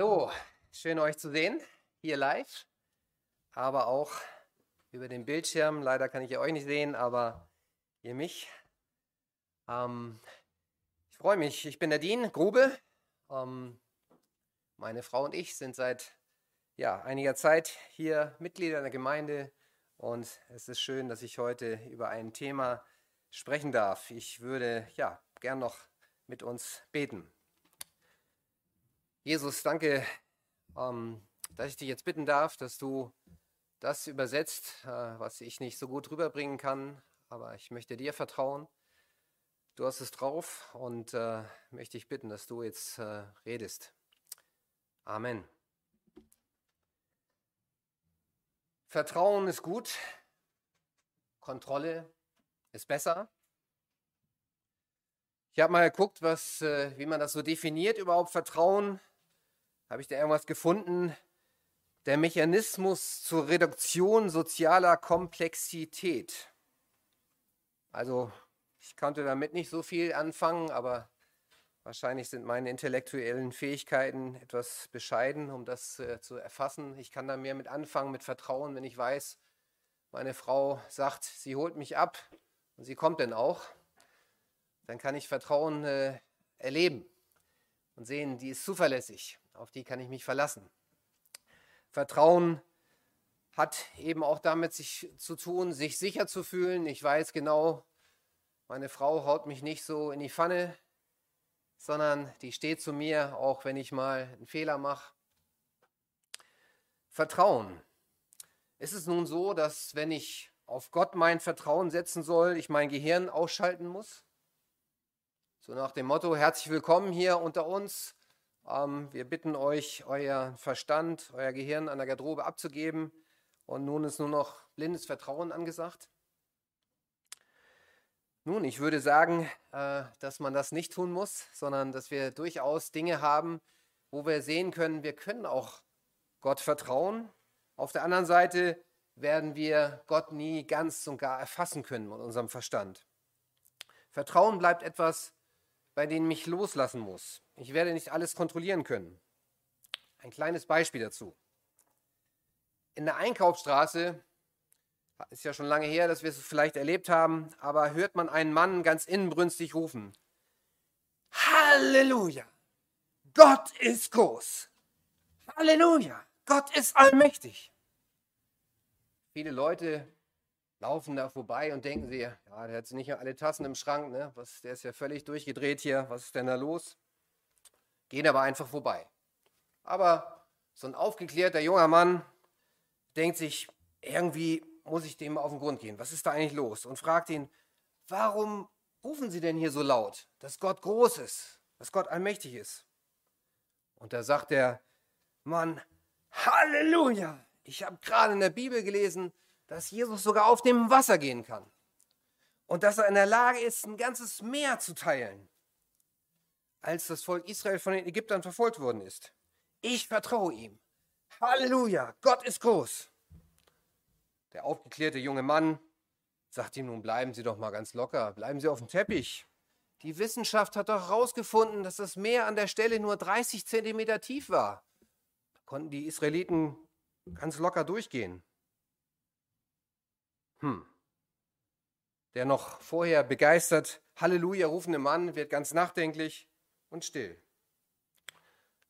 Hallo, schön euch zu sehen, hier live, aber auch über den Bildschirm. Leider kann ich euch nicht sehen, aber ihr mich. Ähm, ich freue mich, ich bin Nadine Grube. Ähm, meine Frau und ich sind seit ja, einiger Zeit hier Mitglieder der Gemeinde und es ist schön, dass ich heute über ein Thema sprechen darf. Ich würde ja gern noch mit uns beten. Jesus, danke, ähm, dass ich dich jetzt bitten darf, dass du das übersetzt, äh, was ich nicht so gut rüberbringen kann, aber ich möchte dir vertrauen. Du hast es drauf und äh, möchte ich bitten, dass du jetzt äh, redest. Amen. Vertrauen ist gut, Kontrolle ist besser. Ich habe mal geguckt, was, wie man das so definiert, überhaupt Vertrauen. Habe ich da irgendwas gefunden? Der Mechanismus zur Reduktion sozialer Komplexität. Also, ich konnte damit nicht so viel anfangen, aber wahrscheinlich sind meine intellektuellen Fähigkeiten etwas bescheiden, um das äh, zu erfassen. Ich kann da mehr mit anfangen, mit Vertrauen, wenn ich weiß, meine Frau sagt, sie holt mich ab und sie kommt dann auch. Dann kann ich Vertrauen äh, erleben und sehen, die ist zuverlässig auf die kann ich mich verlassen. Vertrauen hat eben auch damit sich zu tun, sich sicher zu fühlen. Ich weiß genau, meine Frau haut mich nicht so in die Pfanne, sondern die steht zu mir, auch wenn ich mal einen Fehler mache. Vertrauen. Ist es nun so, dass wenn ich auf Gott mein Vertrauen setzen soll, ich mein Gehirn ausschalten muss? So nach dem Motto, herzlich willkommen hier unter uns, wir bitten euch, euer Verstand, euer Gehirn an der Garderobe abzugeben. Und nun ist nur noch blindes Vertrauen angesagt. Nun, ich würde sagen, äh, dass man das nicht tun muss, sondern dass wir durchaus Dinge haben, wo wir sehen können, wir können auch Gott vertrauen. Auf der anderen Seite werden wir Gott nie ganz und gar erfassen können mit unserem Verstand. Vertrauen bleibt etwas, bei denen ich loslassen muss. Ich werde nicht alles kontrollieren können. Ein kleines Beispiel dazu. In der Einkaufsstraße, ist ja schon lange her, dass wir es vielleicht erlebt haben, aber hört man einen Mann ganz inbrünstig rufen. Halleluja! Gott ist groß! Halleluja! Gott ist allmächtig! Viele Leute laufen da vorbei und denken sie, ja, der hat nicht alle Tassen im Schrank, ne? Was, der ist ja völlig durchgedreht hier, was ist denn da los? Gehen aber einfach vorbei. Aber so ein aufgeklärter junger Mann denkt sich, irgendwie muss ich dem auf den Grund gehen. Was ist da eigentlich los? Und fragt ihn, warum rufen Sie denn hier so laut, dass Gott groß ist, dass Gott allmächtig ist? Und da sagt der Mann, Halleluja! Ich habe gerade in der Bibel gelesen, dass Jesus sogar auf dem Wasser gehen kann und dass er in der Lage ist, ein ganzes Meer zu teilen, als das Volk Israel von den Ägyptern verfolgt worden ist. Ich vertraue ihm. Halleluja, Gott ist groß. Der aufgeklärte junge Mann sagt ihm nun, bleiben Sie doch mal ganz locker, bleiben Sie auf dem Teppich. Die Wissenschaft hat doch herausgefunden, dass das Meer an der Stelle nur 30 Zentimeter tief war. Da konnten die Israeliten ganz locker durchgehen. Hm. Der noch vorher begeistert Halleluja rufende Mann wird ganz nachdenklich und still.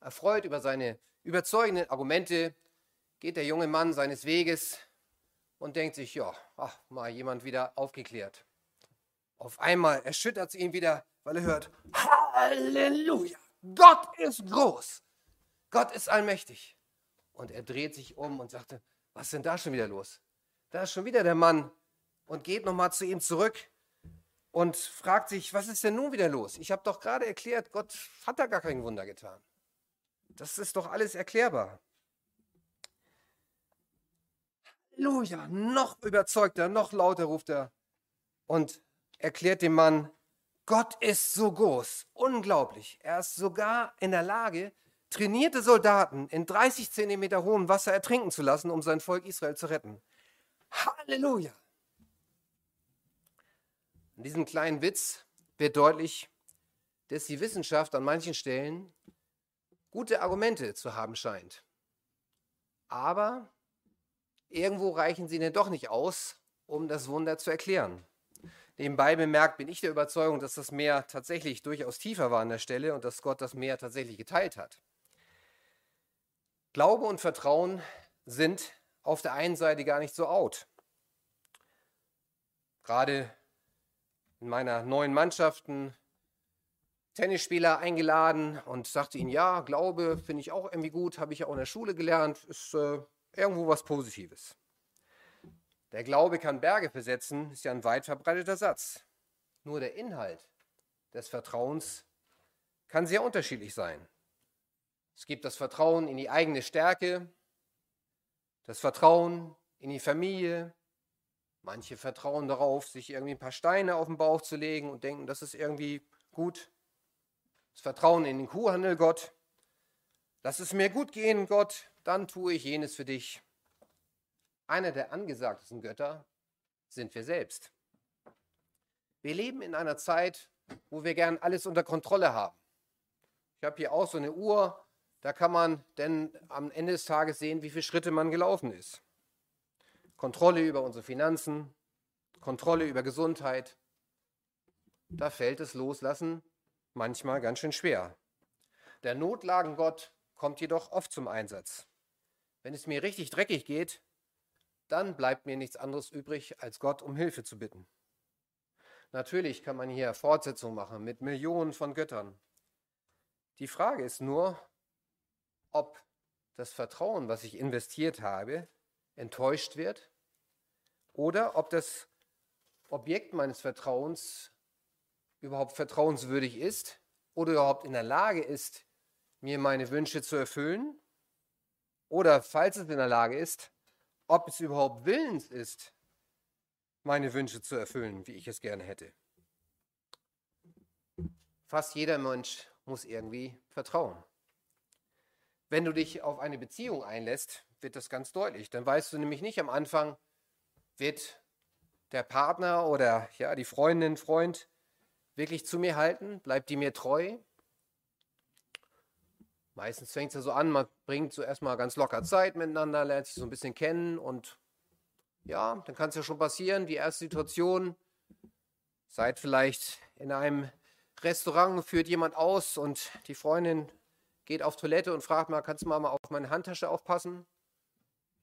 Erfreut über seine überzeugenden Argumente geht der junge Mann seines Weges und denkt sich, ja, ach, mal jemand wieder aufgeklärt. Auf einmal erschüttert es ihn wieder, weil er hört, Halleluja, Gott ist groß, Gott ist allmächtig. Und er dreht sich um und sagte, was ist denn da schon wieder los? Da ist schon wieder der Mann und geht nochmal zu ihm zurück und fragt sich, was ist denn nun wieder los? Ich habe doch gerade erklärt, Gott hat da gar kein Wunder getan. Das ist doch alles erklärbar. Halleluja, noch überzeugter, noch lauter ruft er und erklärt dem Mann, Gott ist so groß, unglaublich. Er ist sogar in der Lage, trainierte Soldaten in 30 Zentimeter hohem Wasser ertrinken zu lassen, um sein Volk Israel zu retten. Halleluja! In diesem kleinen Witz wird deutlich, dass die Wissenschaft an manchen Stellen gute Argumente zu haben scheint. Aber irgendwo reichen sie denn doch nicht aus, um das Wunder zu erklären. Nebenbei bemerkt bin ich der Überzeugung, dass das Meer tatsächlich durchaus tiefer war an der Stelle und dass Gott das Meer tatsächlich geteilt hat. Glaube und Vertrauen sind auf der einen Seite gar nicht so out. Gerade in meiner neuen Mannschaft einen Tennisspieler eingeladen und sagte ihnen, ja, Glaube finde ich auch irgendwie gut, habe ich ja auch in der Schule gelernt, ist äh, irgendwo was Positives. Der Glaube kann Berge versetzen, ist ja ein weit verbreiteter Satz. Nur der Inhalt des Vertrauens kann sehr unterschiedlich sein. Es gibt das Vertrauen in die eigene Stärke, das Vertrauen in die Familie. Manche vertrauen darauf, sich irgendwie ein paar Steine auf den Bauch zu legen und denken, das ist irgendwie gut. Das Vertrauen in den Kuhhandel, Gott. Lass es mir gut gehen, Gott, dann tue ich jenes für dich. Einer der angesagtesten Götter sind wir selbst. Wir leben in einer Zeit, wo wir gern alles unter Kontrolle haben. Ich habe hier auch so eine Uhr, da kann man denn am Ende des Tages sehen, wie viele Schritte man gelaufen ist. Kontrolle über unsere Finanzen, Kontrolle über Gesundheit. Da fällt es Loslassen manchmal ganz schön schwer. Der Notlagengott kommt jedoch oft zum Einsatz. Wenn es mir richtig dreckig geht, dann bleibt mir nichts anderes übrig, als Gott um Hilfe zu bitten. Natürlich kann man hier Fortsetzung machen mit Millionen von Göttern. Die Frage ist nur, ob das Vertrauen, was ich investiert habe, enttäuscht wird oder ob das Objekt meines Vertrauens überhaupt vertrauenswürdig ist oder überhaupt in der Lage ist, mir meine Wünsche zu erfüllen oder falls es in der Lage ist, ob es überhaupt willens ist, meine Wünsche zu erfüllen, wie ich es gerne hätte. Fast jeder Mensch muss irgendwie vertrauen. Wenn du dich auf eine Beziehung einlässt, wird das ganz deutlich. Dann weißt du nämlich nicht am Anfang, wird der Partner oder ja, die Freundin, Freund wirklich zu mir halten? Bleibt die mir treu? Meistens fängt es ja so an, man bringt zuerst mal ganz locker Zeit miteinander, lernt sich so ein bisschen kennen und ja, dann kann es ja schon passieren, die erste Situation, seid vielleicht in einem Restaurant, führt jemand aus und die Freundin geht auf Toilette und fragt mal, kannst du mal auf meine Handtasche aufpassen?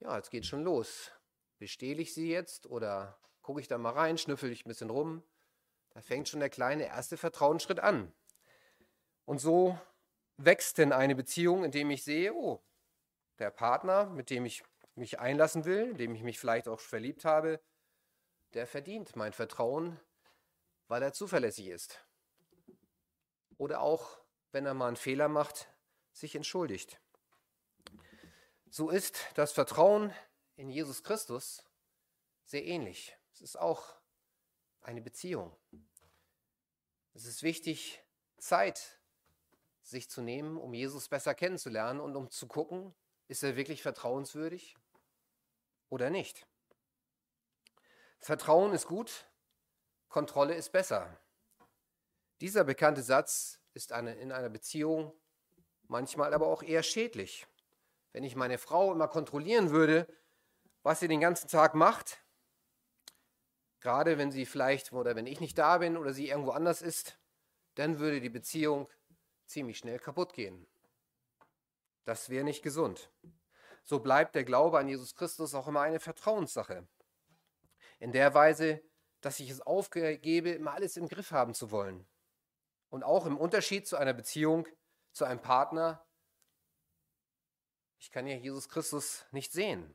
Ja, jetzt geht schon los. Bestehle ich sie jetzt oder gucke ich da mal rein, schnüffel ich ein bisschen rum? Da fängt schon der kleine erste Vertrauensschritt an. Und so wächst denn eine Beziehung, indem ich sehe, oh, der Partner, mit dem ich mich einlassen will, dem ich mich vielleicht auch verliebt habe, der verdient mein Vertrauen, weil er zuverlässig ist. Oder auch, wenn er mal einen Fehler macht, sich entschuldigt. So ist das Vertrauen in Jesus Christus sehr ähnlich. Es ist auch eine Beziehung. Es ist wichtig, Zeit sich zu nehmen, um Jesus besser kennenzulernen und um zu gucken, ist er wirklich vertrauenswürdig oder nicht. Vertrauen ist gut, Kontrolle ist besser. Dieser bekannte Satz ist eine, in einer Beziehung manchmal aber auch eher schädlich. Wenn ich meine Frau immer kontrollieren würde, was sie den ganzen Tag macht, gerade wenn sie vielleicht oder wenn ich nicht da bin oder sie irgendwo anders ist, dann würde die Beziehung ziemlich schnell kaputt gehen. Das wäre nicht gesund. So bleibt der Glaube an Jesus Christus auch immer eine Vertrauenssache. In der Weise, dass ich es aufgebe, immer alles im Griff haben zu wollen. Und auch im Unterschied zu einer Beziehung, zu einem Partner, ich kann ja Jesus Christus nicht sehen.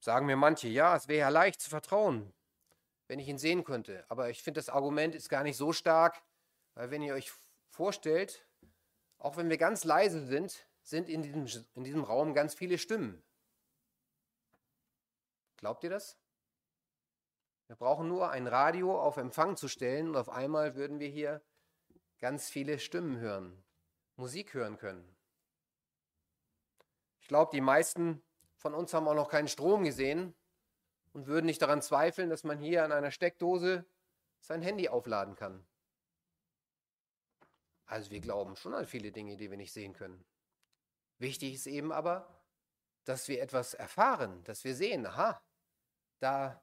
Sagen mir manche, ja, es wäre ja leicht zu vertrauen, wenn ich ihn sehen könnte. Aber ich finde, das Argument ist gar nicht so stark, weil wenn ihr euch vorstellt, auch wenn wir ganz leise sind, sind in diesem, in diesem Raum ganz viele Stimmen. Glaubt ihr das? Wir brauchen nur ein Radio auf Empfang zu stellen und auf einmal würden wir hier ganz viele Stimmen hören, Musik hören können. Ich glaube, die meisten von uns haben auch noch keinen Strom gesehen und würden nicht daran zweifeln, dass man hier an einer Steckdose sein Handy aufladen kann. Also wir glauben schon an viele Dinge, die wir nicht sehen können. Wichtig ist eben aber, dass wir etwas erfahren, dass wir sehen, aha, da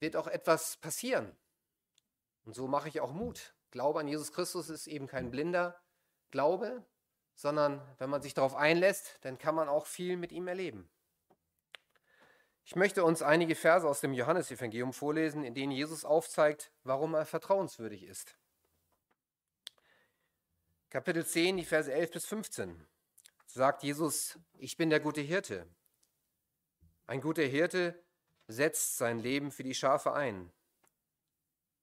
wird auch etwas passieren. Und so mache ich auch Mut. Glaube an Jesus Christus ist eben kein blinder Glaube, sondern wenn man sich darauf einlässt, dann kann man auch viel mit ihm erleben. Ich möchte uns einige Verse aus dem Johannesevangelium vorlesen, in denen Jesus aufzeigt, warum er vertrauenswürdig ist. Kapitel 10, die Verse 11 bis 15. Sagt Jesus, ich bin der gute Hirte. Ein guter Hirte setzt sein Leben für die Schafe ein.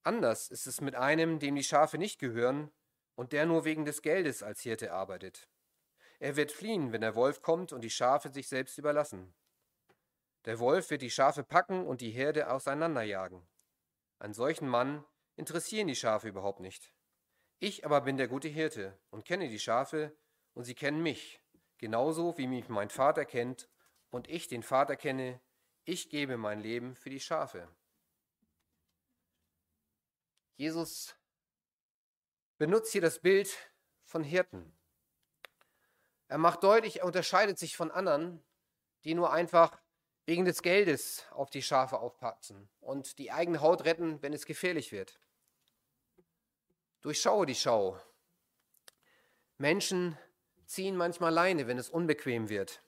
Anders ist es mit einem, dem die Schafe nicht gehören und der nur wegen des Geldes als Hirte arbeitet. Er wird fliehen, wenn der Wolf kommt und die Schafe sich selbst überlassen. Der Wolf wird die Schafe packen und die Herde auseinanderjagen. Einen solchen Mann interessieren die Schafe überhaupt nicht. Ich aber bin der gute Hirte und kenne die Schafe und sie kennen mich, genauso wie mich mein Vater kennt und ich den Vater kenne, ich gebe mein Leben für die Schafe. Jesus benutzt hier das Bild von Hirten. Er macht deutlich, er unterscheidet sich von anderen, die nur einfach wegen des Geldes auf die Schafe aufpatzen und die eigene Haut retten, wenn es gefährlich wird. Durchschaue die Schau. Menschen ziehen manchmal Leine, wenn es unbequem wird.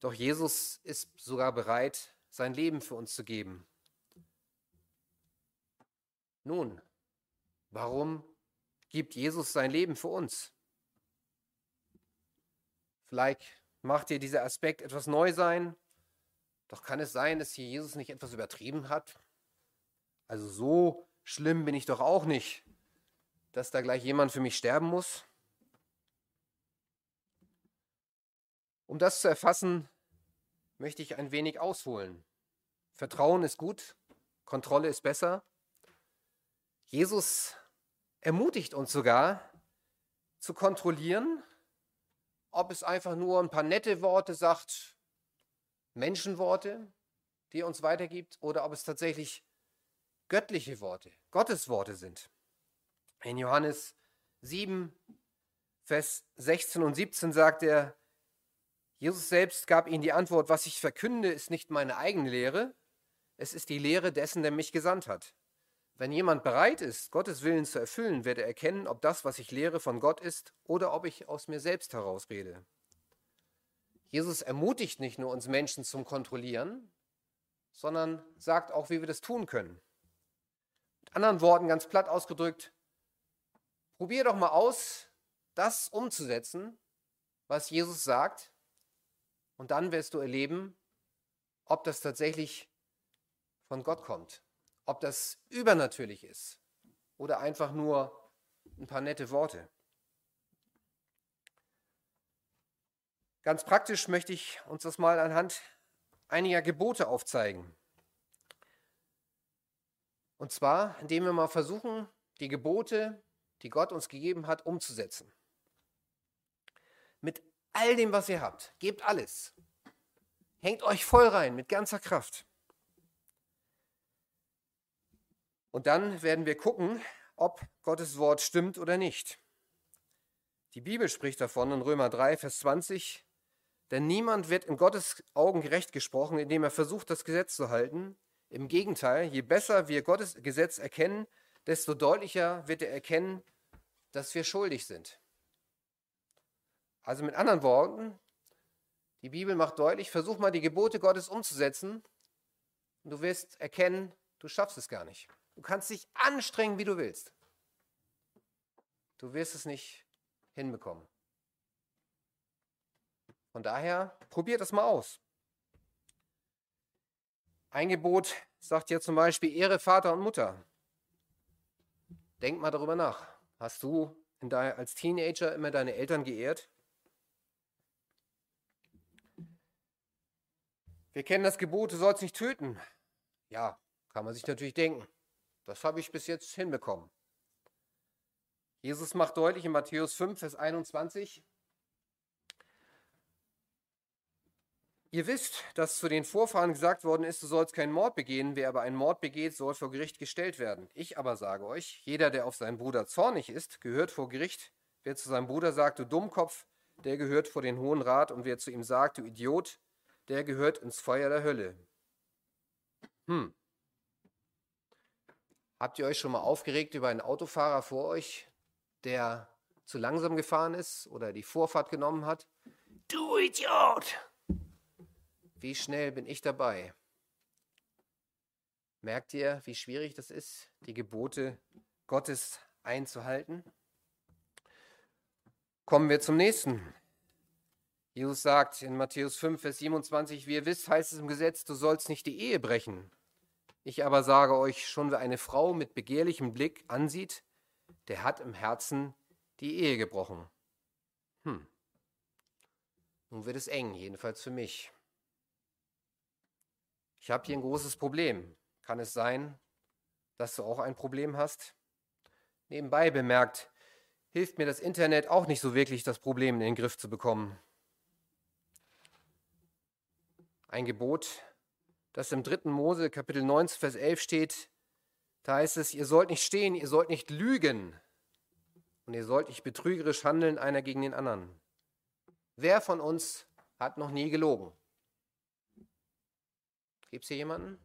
Doch Jesus ist sogar bereit, sein Leben für uns zu geben. Nun, warum gibt Jesus sein Leben für uns? Vielleicht macht dir dieser Aspekt etwas neu sein, doch kann es sein, dass hier Jesus nicht etwas übertrieben hat? Also so schlimm bin ich doch auch nicht, dass da gleich jemand für mich sterben muss? Um das zu erfassen, möchte ich ein wenig ausholen. Vertrauen ist gut, Kontrolle ist besser. Jesus ermutigt uns sogar zu kontrollieren, ob es einfach nur ein paar nette Worte sagt, Menschenworte, die er uns weitergibt, oder ob es tatsächlich göttliche Worte, Gottes Worte sind. In Johannes 7, Vers 16 und 17 sagt er, Jesus selbst gab ihnen die Antwort, was ich verkünde, ist nicht meine eigene Lehre, es ist die Lehre dessen, der mich gesandt hat. Wenn jemand bereit ist, Gottes Willen zu erfüllen, wird er erkennen, ob das, was ich lehre, von Gott ist oder ob ich aus mir selbst herausrede. Jesus ermutigt nicht nur uns Menschen zum Kontrollieren, sondern sagt auch, wie wir das tun können. Mit anderen Worten, ganz platt ausgedrückt, probier doch mal aus, das umzusetzen, was Jesus sagt, und dann wirst du erleben, ob das tatsächlich von Gott kommt ob das übernatürlich ist oder einfach nur ein paar nette Worte. Ganz praktisch möchte ich uns das mal anhand einiger Gebote aufzeigen. Und zwar, indem wir mal versuchen, die Gebote, die Gott uns gegeben hat, umzusetzen. Mit all dem, was ihr habt. Gebt alles. Hängt euch voll rein mit ganzer Kraft. Und dann werden wir gucken, ob Gottes Wort stimmt oder nicht. Die Bibel spricht davon in Römer 3, Vers 20, denn niemand wird in Gottes Augen gerecht gesprochen, indem er versucht, das Gesetz zu halten. Im Gegenteil, je besser wir Gottes Gesetz erkennen, desto deutlicher wird er erkennen, dass wir schuldig sind. Also mit anderen Worten, die Bibel macht deutlich, versuch mal die Gebote Gottes umzusetzen und du wirst erkennen, du schaffst es gar nicht. Du kannst dich anstrengen, wie du willst. Du wirst es nicht hinbekommen. Von daher, probiert das mal aus. Ein Gebot sagt ja zum Beispiel, Ehre Vater und Mutter. Denk mal darüber nach. Hast du als Teenager immer deine Eltern geehrt? Wir kennen das Gebot, du sollst nicht töten. Ja, kann man sich natürlich denken. Das habe ich bis jetzt hinbekommen. Jesus macht deutlich in Matthäus 5, Vers 21, Ihr wisst, dass zu den Vorfahren gesagt worden ist, du sollst keinen Mord begehen, wer aber einen Mord begeht, soll vor Gericht gestellt werden. Ich aber sage euch, jeder, der auf seinen Bruder zornig ist, gehört vor Gericht. Wer zu seinem Bruder sagt, du Dummkopf, der gehört vor den Hohen Rat, und wer zu ihm sagt, du Idiot, der gehört ins Feuer der Hölle. Hm. Habt ihr euch schon mal aufgeregt über einen Autofahrer vor euch, der zu langsam gefahren ist oder die Vorfahrt genommen hat? Du Idiot! Wie schnell bin ich dabei? Merkt ihr, wie schwierig das ist, die Gebote Gottes einzuhalten? Kommen wir zum nächsten. Jesus sagt in Matthäus 5, Vers 27, wie ihr wisst, heißt es im Gesetz, du sollst nicht die Ehe brechen. Ich aber sage euch, schon wer eine Frau mit begehrlichem Blick ansieht, der hat im Herzen die Ehe gebrochen. Hm. Nun wird es eng, jedenfalls für mich. Ich habe hier ein großes Problem. Kann es sein, dass du auch ein Problem hast? Nebenbei bemerkt, hilft mir das Internet auch nicht so wirklich, das Problem in den Griff zu bekommen. Ein Gebot, das im 3. Mose Kapitel 19, Vers 11 steht, da heißt es, ihr sollt nicht stehen, ihr sollt nicht lügen und ihr sollt nicht betrügerisch handeln einer gegen den anderen. Wer von uns hat noch nie gelogen? Gibt es hier jemanden?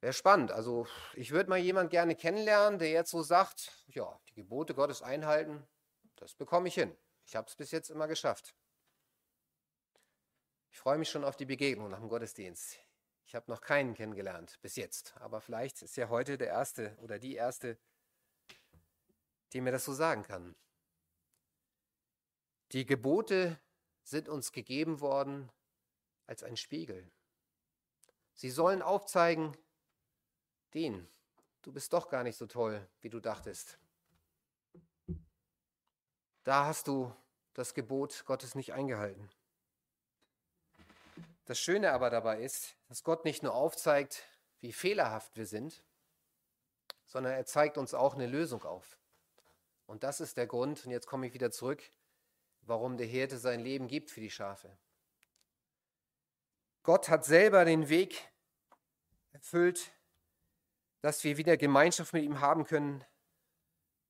Wäre spannend. Also ich würde mal jemanden gerne kennenlernen, der jetzt so sagt, ja, die Gebote Gottes einhalten, das bekomme ich hin. Ich habe es bis jetzt immer geschafft. Ich freue mich schon auf die Begegnung nach dem Gottesdienst. Ich habe noch keinen kennengelernt bis jetzt, aber vielleicht ist ja heute der erste oder die erste, die mir das so sagen kann. Die Gebote sind uns gegeben worden als ein Spiegel. Sie sollen aufzeigen, den, du bist doch gar nicht so toll, wie du dachtest. Da hast du das Gebot Gottes nicht eingehalten. Das Schöne aber dabei ist, dass Gott nicht nur aufzeigt, wie fehlerhaft wir sind, sondern er zeigt uns auch eine Lösung auf. Und das ist der Grund, und jetzt komme ich wieder zurück, warum der Hirte sein Leben gibt für die Schafe. Gott hat selber den Weg erfüllt, dass wir wieder Gemeinschaft mit ihm haben können,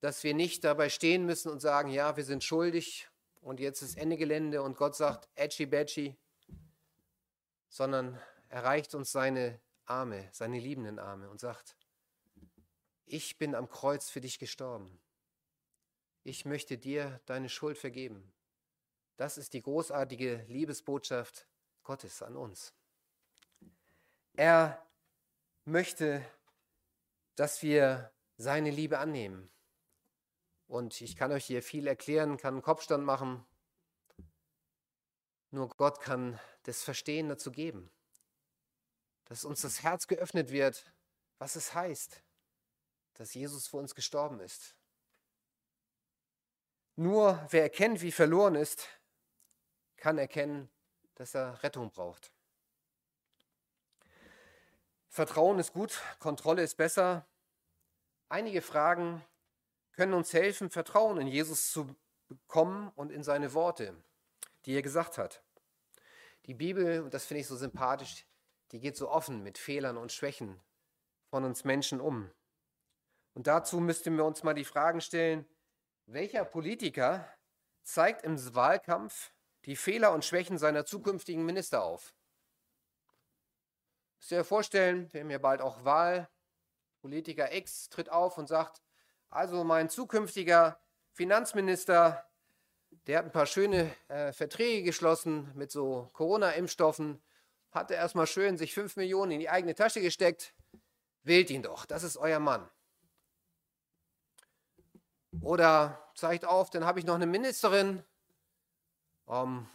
dass wir nicht dabei stehen müssen und sagen, ja, wir sind schuldig und jetzt ist Ende Gelände und Gott sagt, Edgy Badgy, sondern er reicht uns seine Arme, seine liebenden Arme und sagt, ich bin am Kreuz für dich gestorben. Ich möchte dir deine Schuld vergeben. Das ist die großartige Liebesbotschaft Gottes an uns. Er möchte, dass wir seine Liebe annehmen. Und ich kann euch hier viel erklären, kann einen Kopfstand machen. Nur Gott kann das Verstehen dazu geben. Dass uns das Herz geöffnet wird, was es heißt, dass Jesus für uns gestorben ist. Nur wer erkennt, wie verloren ist, kann erkennen, dass er Rettung braucht. Vertrauen ist gut, Kontrolle ist besser. Einige Fragen können uns helfen, Vertrauen in Jesus zu bekommen und in seine Worte, die er gesagt hat. Die Bibel, und das finde ich so sympathisch, die geht so offen mit Fehlern und Schwächen von uns Menschen um. Und dazu müssten wir uns mal die Fragen stellen, welcher Politiker zeigt im Wahlkampf die Fehler und Schwächen seiner zukünftigen Minister auf? Müsst ihr euch vorstellen, wir haben ja bald auch Wahl. Politiker X tritt auf und sagt, also mein zukünftiger Finanzminister, der hat ein paar schöne äh, Verträge geschlossen mit so Corona-Impfstoffen, hat er erstmal schön sich 5 Millionen in die eigene Tasche gesteckt. Wählt ihn doch, das ist euer Mann. Oder zeigt auf, dann habe ich noch eine Ministerin, ähm,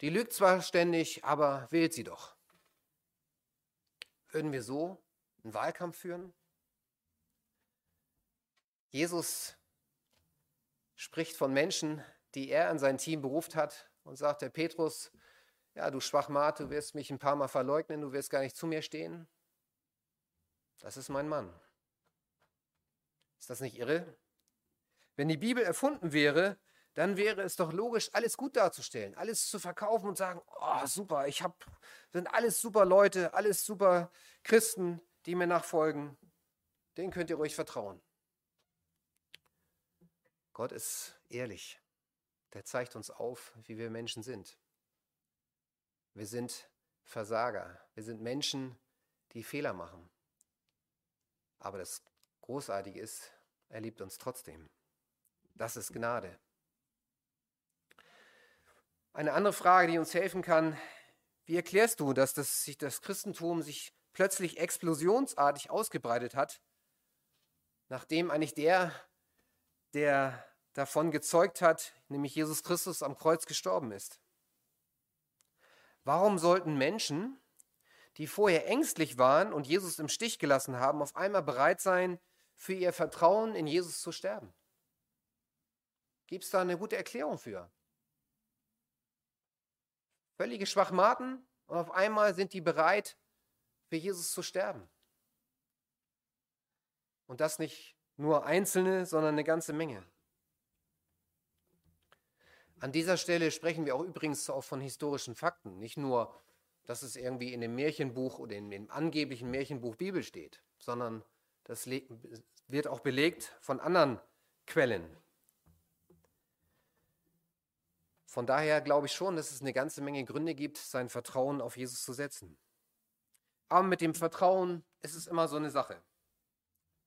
die lügt zwar ständig, aber wählt sie doch. Würden wir so einen Wahlkampf führen? Jesus spricht von Menschen, die er an sein Team beruft hat und sagt, der Petrus, ja, du Schwachmat, du wirst mich ein paar Mal verleugnen, du wirst gar nicht zu mir stehen. Das ist mein Mann. Ist das nicht irre? Wenn die Bibel erfunden wäre, dann wäre es doch logisch, alles gut darzustellen, alles zu verkaufen und sagen, oh super, ich habe, sind alles super Leute, alles super Christen, die mir nachfolgen. Den könnt ihr ruhig vertrauen. Gott ist ehrlich. Der zeigt uns auf, wie wir Menschen sind. Wir sind Versager. Wir sind Menschen, die Fehler machen. Aber das Großartige ist, er liebt uns trotzdem. Das ist Gnade. Eine andere Frage, die uns helfen kann, wie erklärst du, dass das, sich das Christentum sich plötzlich explosionsartig ausgebreitet hat, nachdem eigentlich der, der davon gezeugt hat, nämlich Jesus Christus am Kreuz gestorben ist? Warum sollten Menschen, die vorher ängstlich waren und Jesus im Stich gelassen haben, auf einmal bereit sein, für ihr Vertrauen in Jesus zu sterben? Gibt es da eine gute Erklärung für? Völlige Schwachmaten und auf einmal sind die bereit, für Jesus zu sterben. Und das nicht nur Einzelne, sondern eine ganze Menge. An dieser Stelle sprechen wir auch übrigens auch von historischen Fakten, nicht nur, dass es irgendwie in dem Märchenbuch oder in dem angeblichen Märchenbuch Bibel steht, sondern das wird auch belegt von anderen Quellen. Von daher glaube ich schon, dass es eine ganze Menge Gründe gibt, sein Vertrauen auf Jesus zu setzen. Aber mit dem Vertrauen ist es immer so eine Sache.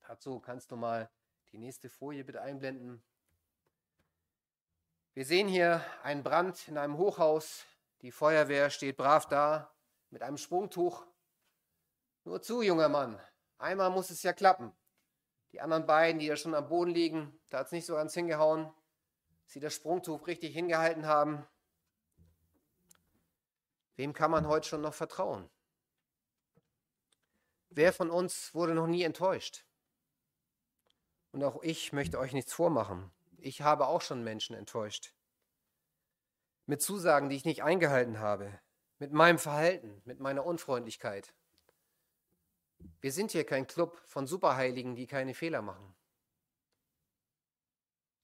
Dazu kannst du mal die nächste Folie bitte einblenden. Wir sehen hier einen Brand in einem Hochhaus. Die Feuerwehr steht brav da mit einem Sprungtuch. Nur zu, junger Mann. Einmal muss es ja klappen. Die anderen beiden, die da schon am Boden liegen, da hat es nicht so ganz hingehauen sie das Sprungtuch richtig hingehalten haben. Wem kann man heute schon noch vertrauen? Wer von uns wurde noch nie enttäuscht? Und auch ich möchte euch nichts vormachen. Ich habe auch schon Menschen enttäuscht. Mit Zusagen, die ich nicht eingehalten habe. Mit meinem Verhalten, mit meiner Unfreundlichkeit. Wir sind hier kein Club von Superheiligen, die keine Fehler machen.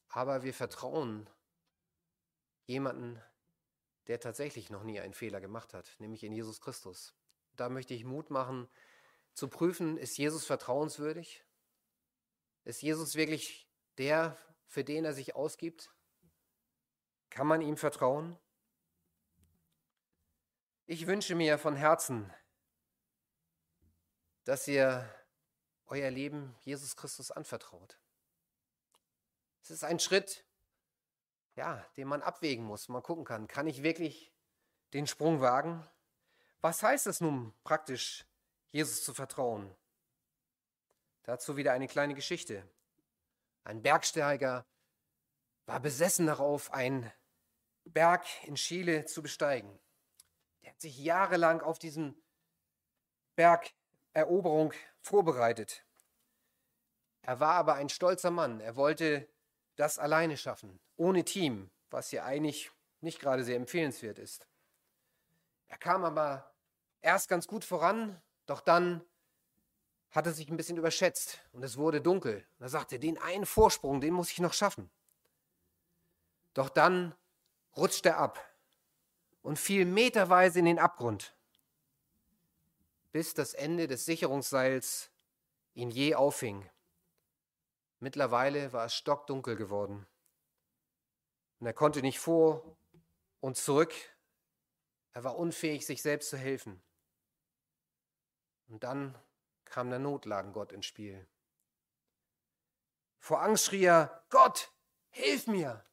Aber wir vertrauen jemanden, der tatsächlich noch nie einen Fehler gemacht hat, nämlich in Jesus Christus. Da möchte ich Mut machen, zu prüfen, ist Jesus vertrauenswürdig? Ist Jesus wirklich der, für den er sich ausgibt? Kann man ihm vertrauen? Ich wünsche mir von Herzen, dass ihr euer Leben Jesus Christus anvertraut. Es ist ein Schritt, ja, den man abwägen muss, man gucken kann, kann ich wirklich den Sprung wagen? Was heißt es nun praktisch, Jesus zu vertrauen? Dazu wieder eine kleine Geschichte. Ein Bergsteiger war besessen darauf, einen Berg in Chile zu besteigen. Er hat sich jahrelang auf diesen Bergeroberung vorbereitet. Er war aber ein stolzer Mann. Er wollte das alleine schaffen, ohne Team, was ja eigentlich nicht gerade sehr empfehlenswert ist. Er kam aber erst ganz gut voran, doch dann hat er sich ein bisschen überschätzt und es wurde dunkel. Da sagte er, den einen Vorsprung, den muss ich noch schaffen. Doch dann rutschte er ab und fiel meterweise in den Abgrund, bis das Ende des Sicherungsseils ihn je auffing. Mittlerweile war es stockdunkel geworden. Und er konnte nicht vor und zurück. Er war unfähig, sich selbst zu helfen. Und dann kam der Notlagengott ins Spiel. Vor Angst schrie er, Gott, hilf mir!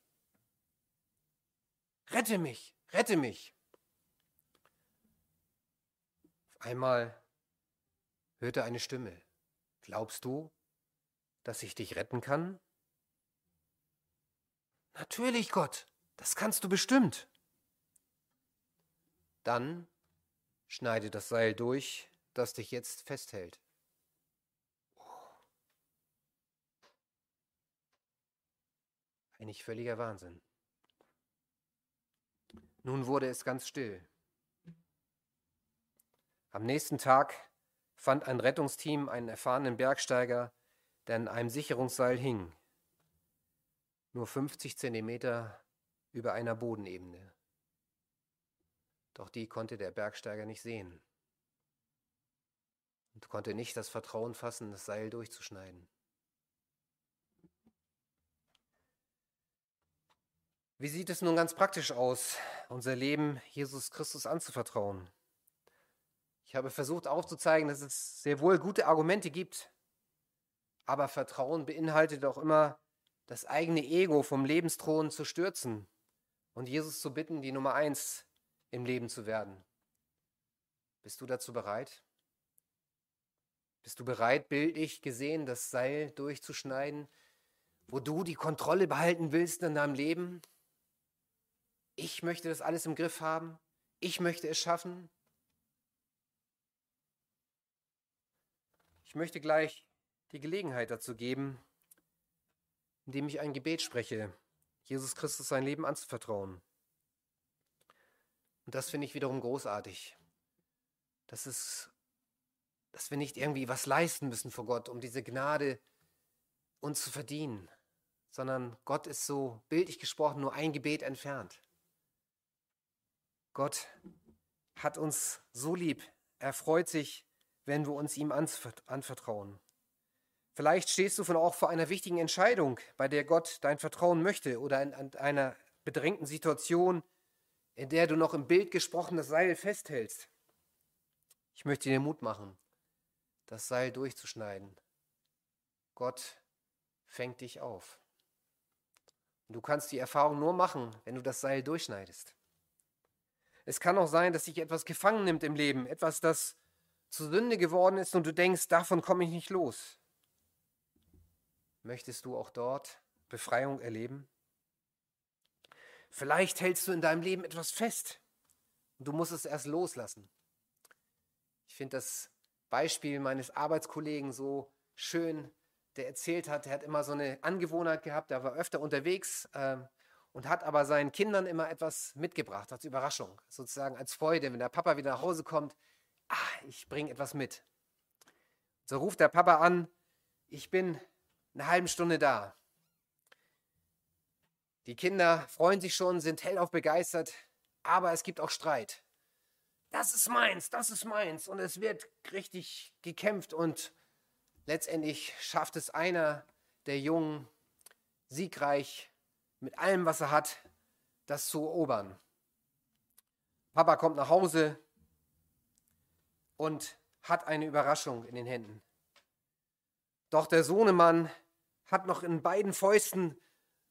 Rette mich, rette mich! Auf einmal hörte eine Stimme. Glaubst du, dass ich dich retten kann? Natürlich, Gott, das kannst du bestimmt. Dann schneide das Seil durch, das dich jetzt festhält. Eigentlich völliger Wahnsinn. Nun wurde es ganz still. Am nächsten Tag fand ein Rettungsteam einen erfahrenen Bergsteiger, der an einem Sicherungsseil hing. nur 50 Zentimeter über einer Bodenebene. Doch die konnte der Bergsteiger nicht sehen und konnte nicht das Vertrauen fassen, das Seil durchzuschneiden. Wie sieht es nun ganz praktisch aus, unser Leben Jesus Christus anzuvertrauen? Ich habe versucht aufzuzeigen, dass es sehr wohl gute Argumente gibt, aber Vertrauen beinhaltet auch immer, das eigene Ego vom Lebensthron zu stürzen und Jesus zu bitten, die Nummer eins im Leben zu werden. Bist du dazu bereit? Bist du bereit, bildlich gesehen, das Seil durchzuschneiden, wo du die Kontrolle behalten willst in deinem Leben? Ich möchte das alles im Griff haben. Ich möchte es schaffen. Ich möchte gleich die Gelegenheit dazu geben, indem ich ein Gebet spreche, Jesus Christus sein Leben anzuvertrauen. Und das finde ich wiederum großartig. Das ist, dass wir nicht irgendwie was leisten müssen vor Gott, um diese Gnade uns zu verdienen, sondern Gott ist so bildlich gesprochen nur ein Gebet entfernt. Gott hat uns so lieb. Er freut sich, wenn wir uns ihm anvertrauen. Vielleicht stehst du von auch vor einer wichtigen Entscheidung, bei der Gott dein Vertrauen möchte oder in einer bedrängten Situation, in der du noch im Bild gesprochen das Seil festhältst. Ich möchte dir Mut machen, das Seil durchzuschneiden. Gott fängt dich auf. Du kannst die Erfahrung nur machen, wenn du das Seil durchschneidest. Es kann auch sein, dass sich etwas gefangen nimmt im Leben, etwas, das zur Sünde geworden ist und du denkst, davon komme ich nicht los. Möchtest du auch dort Befreiung erleben? Vielleicht hältst du in deinem Leben etwas fest und du musst es erst loslassen. Ich finde das Beispiel meines Arbeitskollegen so schön, der erzählt hat, er hat immer so eine Angewohnheit gehabt, er war öfter unterwegs äh, und hat aber seinen Kindern immer etwas mitgebracht als Überraschung, sozusagen als Freude, wenn der Papa wieder nach Hause kommt, ah, ich bringe etwas mit. So ruft der Papa an, ich bin eine halbe Stunde da. Die Kinder freuen sich schon, sind hellauf begeistert, aber es gibt auch Streit. Das ist meins, das ist meins. Und es wird richtig gekämpft und letztendlich schafft es einer der Jungen siegreich mit allem, was er hat, das zu erobern. Papa kommt nach Hause und hat eine Überraschung in den Händen. Doch der Sohnemann hat noch in beiden Fäusten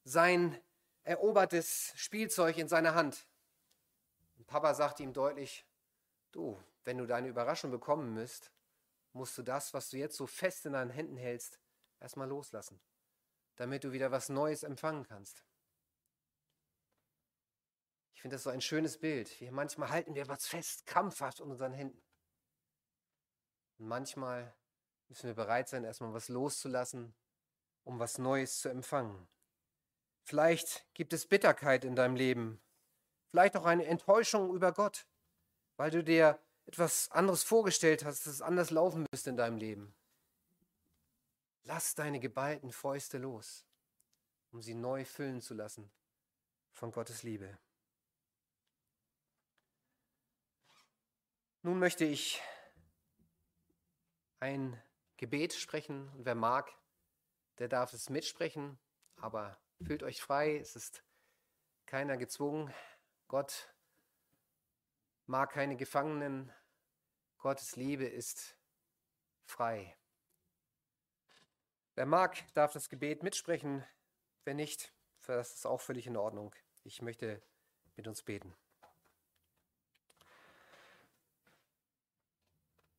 sein erobertes Spielzeug in seiner Hand. Und Papa sagt ihm deutlich, du, wenn du deine Überraschung bekommen müsst, musst du das, was du jetzt so fest in deinen Händen hältst, erstmal loslassen, damit du wieder was Neues empfangen kannst. Ich finde das so ein schönes Bild. Wir manchmal halten wir was fest, krampfhaft in unseren Händen. Und manchmal müssen wir bereit sein, erstmal was loszulassen, um was Neues zu empfangen. Vielleicht gibt es Bitterkeit in deinem Leben, vielleicht auch eine Enttäuschung über Gott, weil du dir etwas anderes vorgestellt hast, dass es anders laufen müsste in deinem Leben. Lass deine geballten Fäuste los, um sie neu füllen zu lassen von Gottes Liebe. Nun möchte ich ein Gebet sprechen und wer mag, der darf es mitsprechen, aber fühlt euch frei, es ist keiner gezwungen. Gott mag keine Gefangenen, Gottes Liebe ist frei. Wer mag, darf das Gebet mitsprechen, wer nicht, das ist auch völlig in Ordnung. Ich möchte mit uns beten.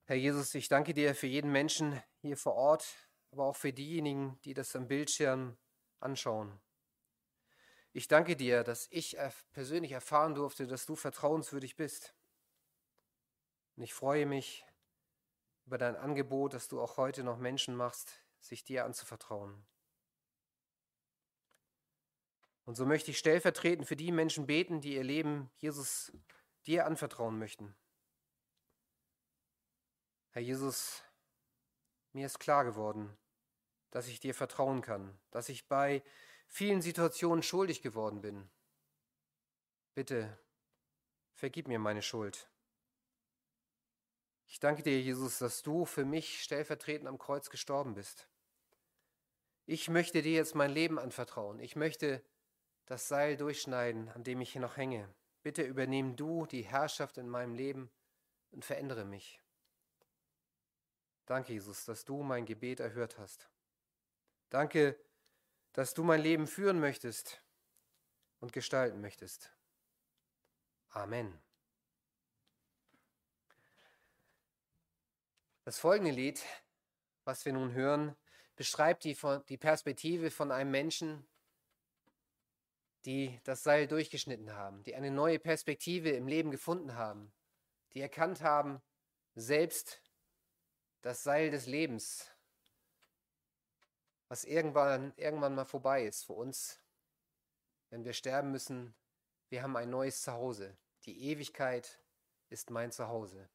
Herr Jesus, ich danke dir für jeden Menschen hier vor Ort, aber auch für diejenigen, die das am Bildschirm anschauen. Ich danke dir, dass ich persönlich erfahren durfte, dass du vertrauenswürdig bist. Und ich freue mich über dein Angebot, dass du auch heute noch Menschen machst, sich dir anzuvertrauen. Und so möchte ich stellvertretend für die Menschen beten, die ihr Leben Jesus dir anvertrauen möchten. Herr Jesus, mir ist klar geworden, dass ich dir vertrauen kann, dass ich bei vielen Situationen schuldig geworden bin. Bitte, vergib mir meine Schuld. Ich danke dir, Jesus, dass du für mich stellvertretend am Kreuz gestorben bist. Ich möchte dir jetzt mein Leben anvertrauen. Ich möchte das Seil durchschneiden, an dem ich hier noch hänge. Bitte übernimm du die Herrschaft in meinem Leben und verändere mich. Danke, Jesus, dass du mein Gebet erhört hast. Danke, dass du mein Leben führen möchtest und gestalten möchtest. Amen. Das folgende Lied, was wir nun hören, beschreibt die, die Perspektive von einem Menschen, die das Seil durchgeschnitten haben, die eine neue Perspektive im Leben gefunden haben, die erkannt haben, selbst das Seil des Lebens, was irgendwann, irgendwann mal vorbei ist für uns, wenn wir sterben müssen, wir haben ein neues Zuhause. Die Ewigkeit ist mein Zuhause.